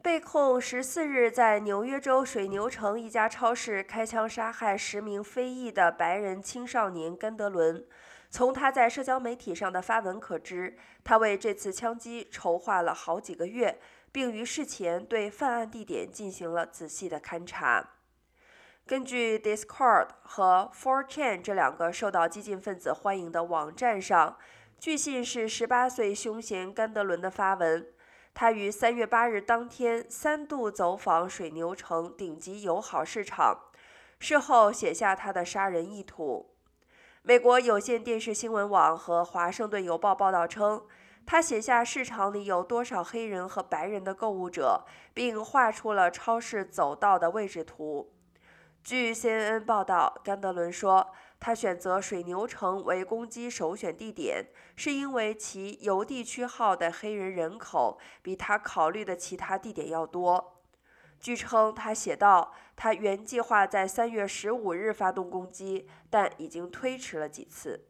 被控十四日在纽约州水牛城一家超市开枪杀害十名非裔的白人青少年甘德伦。从他在社交媒体上的发文可知，他为这次枪击筹划了好几个月，并于事前对犯案地点进行了仔细的勘察。根据 Discord 和 4chan 这两个受到激进分子欢迎的网站上，据信是18岁凶嫌甘德伦的发文。他于三月八日当天三度走访水牛城顶级友好市场，事后写下他的杀人意图。美国有线电视新闻网和《华盛顿邮报》报道称，他写下市场里有多少黑人和白人的购物者，并画出了超市走道的位置图。据 CNN 报道，甘德伦说，他选择水牛城为攻击首选地点，是因为其邮地区号的黑人人口比他考虑的其他地点要多。据称，他写道，他原计划在3月15日发动攻击，但已经推迟了几次。